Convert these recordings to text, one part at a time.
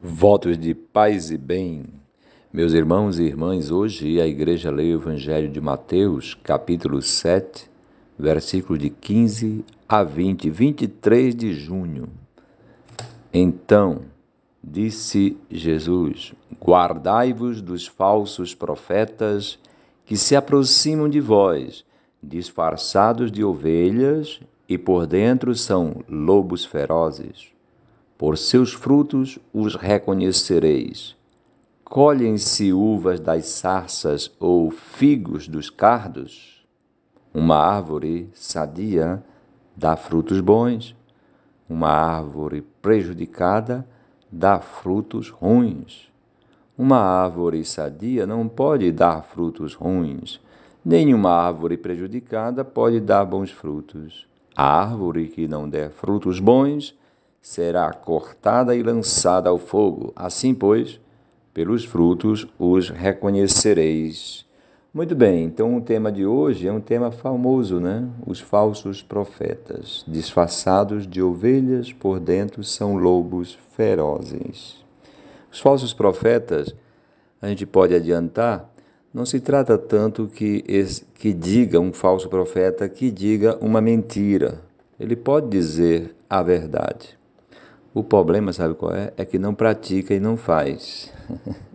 Votos de paz e bem. Meus irmãos e irmãs, hoje a igreja lê o Evangelho de Mateus, capítulo 7, versículos de 15 a 20, 23 de junho. Então, disse Jesus: Guardai-vos dos falsos profetas que se aproximam de vós, disfarçados de ovelhas e por dentro são lobos ferozes. Por seus frutos os reconhecereis. Colhem-se uvas das sarças ou figos dos cardos? Uma árvore sadia dá frutos bons, uma árvore prejudicada dá frutos ruins. Uma árvore sadia não pode dar frutos ruins, nenhuma árvore prejudicada pode dar bons frutos. A árvore que não der frutos bons será cortada e lançada ao fogo. Assim, pois, pelos frutos os reconhecereis. Muito bem, então o tema de hoje é um tema famoso, né? Os falsos profetas, disfarçados de ovelhas, por dentro são lobos ferozes. Os falsos profetas, a gente pode adiantar, não se trata tanto que, que diga um falso profeta que diga uma mentira. Ele pode dizer a verdade. O problema, sabe qual é? É que não pratica e não faz.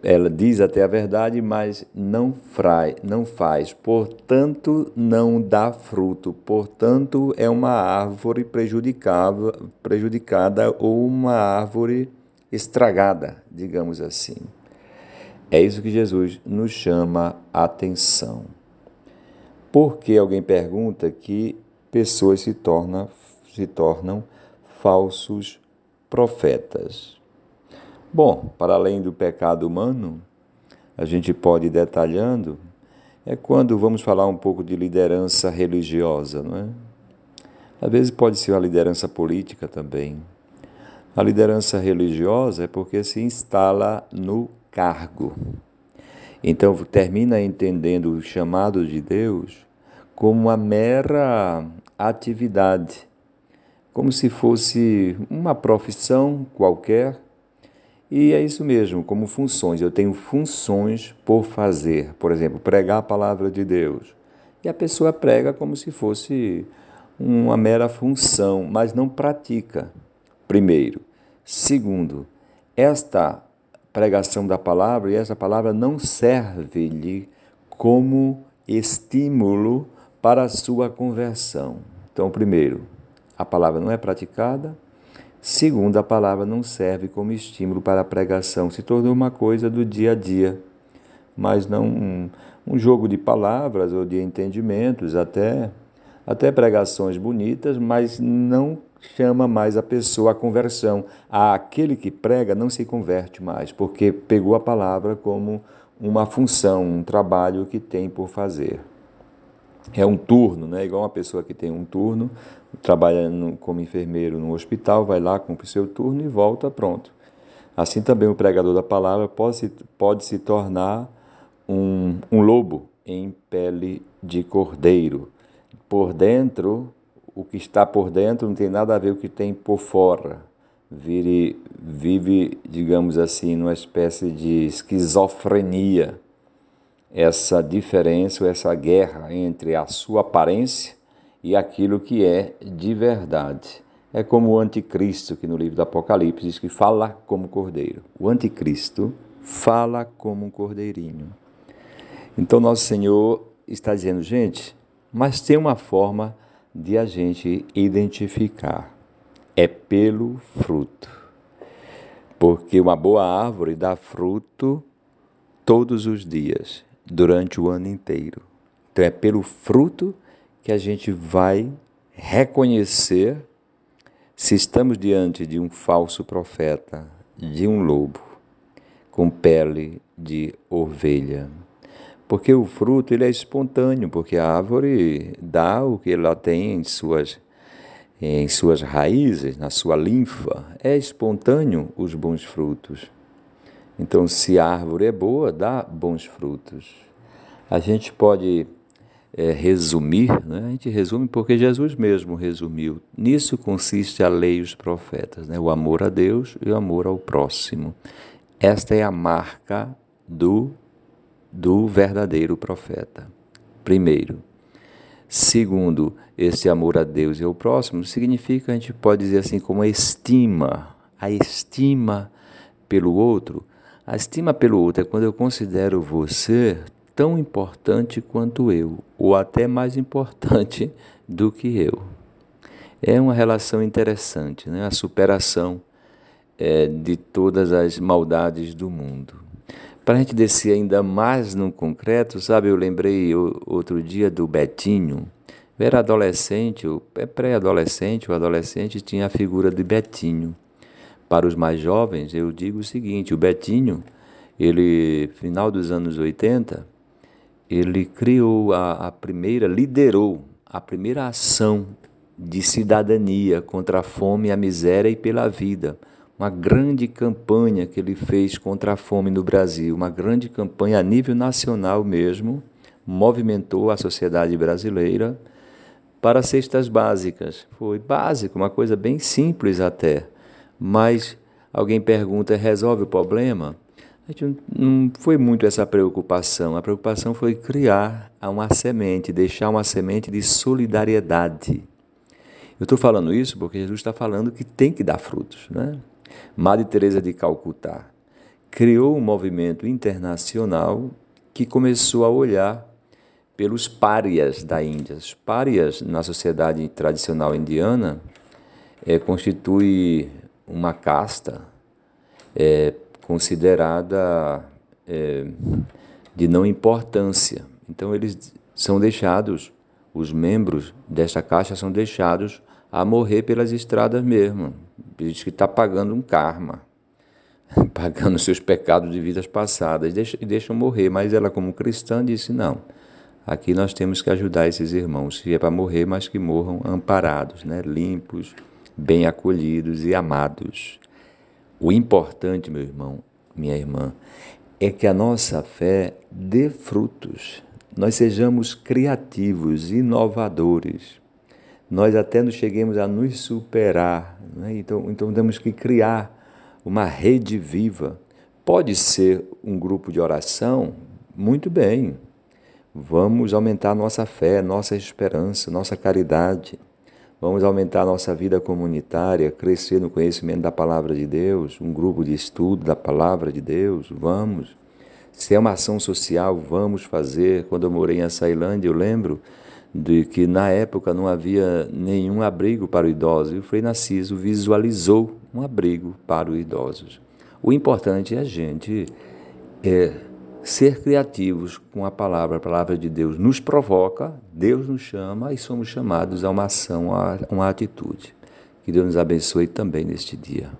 Ela diz até a verdade, mas não, frai, não faz, portanto, não dá fruto, portanto, é uma árvore prejudicada ou uma árvore estragada, digamos assim. É isso que Jesus nos chama a atenção. Porque alguém pergunta que pessoas se, torna, se tornam falsos profetas. Bom, para além do pecado humano, a gente pode ir detalhando, é quando vamos falar um pouco de liderança religiosa, não é? Às vezes pode ser a liderança política também. A liderança religiosa é porque se instala no cargo. Então termina entendendo o chamado de Deus como uma mera atividade como se fosse uma profissão qualquer. E é isso mesmo, como funções. Eu tenho funções por fazer. Por exemplo, pregar a palavra de Deus. E a pessoa prega como se fosse uma mera função, mas não pratica. Primeiro. Segundo, esta pregação da palavra e essa palavra não serve-lhe como estímulo para a sua conversão. Então, primeiro, a palavra não é praticada. Segundo, a palavra não serve como estímulo para a pregação, se tornou uma coisa do dia a dia, mas não um, um jogo de palavras ou de entendimentos, até, até pregações bonitas, mas não chama mais a pessoa à conversão. Aquele que prega não se converte mais, porque pegou a palavra como uma função, um trabalho que tem por fazer é um turno, né? igual uma pessoa que tem um turno, trabalha como enfermeiro no hospital, vai lá, cumpre o seu turno e volta, pronto. Assim também o pregador da palavra pode se, pode se tornar um, um lobo em pele de cordeiro. Por dentro, o que está por dentro não tem nada a ver com o que tem por fora. Vire, vive, digamos assim, numa espécie de esquizofrenia essa diferença, essa guerra entre a sua aparência e aquilo que é de verdade. É como o anticristo, que no livro do Apocalipse diz que fala como cordeiro. O anticristo fala como um cordeirinho. Então, nosso Senhor está dizendo, gente, mas tem uma forma de a gente identificar. É pelo fruto. Porque uma boa árvore dá fruto todos os dias durante o ano inteiro. Então é pelo fruto que a gente vai reconhecer se estamos diante de um falso profeta, de um lobo com pele de ovelha. Porque o fruto ele é espontâneo, porque a árvore dá o que ela tem em suas em suas raízes, na sua linfa, é espontâneo os bons frutos. Então, se a árvore é boa, dá bons frutos. A gente pode é, resumir, né? a gente resume porque Jesus mesmo resumiu. Nisso consiste a lei e os profetas, né? o amor a Deus e o amor ao próximo. Esta é a marca do, do verdadeiro profeta. Primeiro. Segundo, esse amor a Deus e ao próximo significa, a gente pode dizer assim, como a estima, a estima pelo outro. A estima pelo outro é quando eu considero você tão importante quanto eu, ou até mais importante do que eu. É uma relação interessante, né? a superação é, de todas as maldades do mundo. Para a gente descer ainda mais no concreto, sabe, eu lembrei outro dia do Betinho. Eu era adolescente, é pré-adolescente, o adolescente tinha a figura de Betinho. Para os mais jovens, eu digo o seguinte: o Betinho, ele, final dos anos 80, ele criou a, a primeira, liderou a primeira ação de cidadania contra a fome, a miséria e pela vida. Uma grande campanha que ele fez contra a fome no Brasil, uma grande campanha a nível nacional mesmo, movimentou a sociedade brasileira para cestas básicas. Foi básico, uma coisa bem simples até. Mas alguém pergunta: resolve o problema? A gente não foi muito essa preocupação. A preocupação foi criar uma semente, deixar uma semente de solidariedade. Eu estou falando isso porque Jesus está falando que tem que dar frutos. Né? Madre Teresa de Calcutá criou um movimento internacional que começou a olhar pelos párias da Índia. Os párias na sociedade tradicional indiana é, constitui uma casta é, considerada é, de não importância. Então, eles são deixados, os membros desta caixa são deixados a morrer pelas estradas mesmo. Diz que está pagando um karma, pagando seus pecados de vidas passadas, e deixam morrer. Mas ela, como cristã, disse: não, aqui nós temos que ajudar esses irmãos, se é para morrer, mas que morram amparados, né? limpos, bem acolhidos e amados. O importante, meu irmão, minha irmã, é que a nossa fé dê frutos. Nós sejamos criativos, inovadores. Nós até nos cheguemos a nos superar. Né? Então, então temos que criar uma rede viva. Pode ser um grupo de oração? Muito bem. Vamos aumentar nossa fé, nossa esperança, nossa caridade. Vamos aumentar a nossa vida comunitária, crescer no conhecimento da palavra de Deus, um grupo de estudo da palavra de Deus, vamos. Se é uma ação social, vamos fazer. Quando eu morei em Açailândia, eu lembro de que na época não havia nenhum abrigo para o idoso e o Frei Narciso visualizou um abrigo para os idosos. O importante é a gente é, ser criativos com a palavra, a palavra de Deus nos provoca, Deus nos chama e somos chamados a uma ação, a uma atitude. Que Deus nos abençoe também neste dia.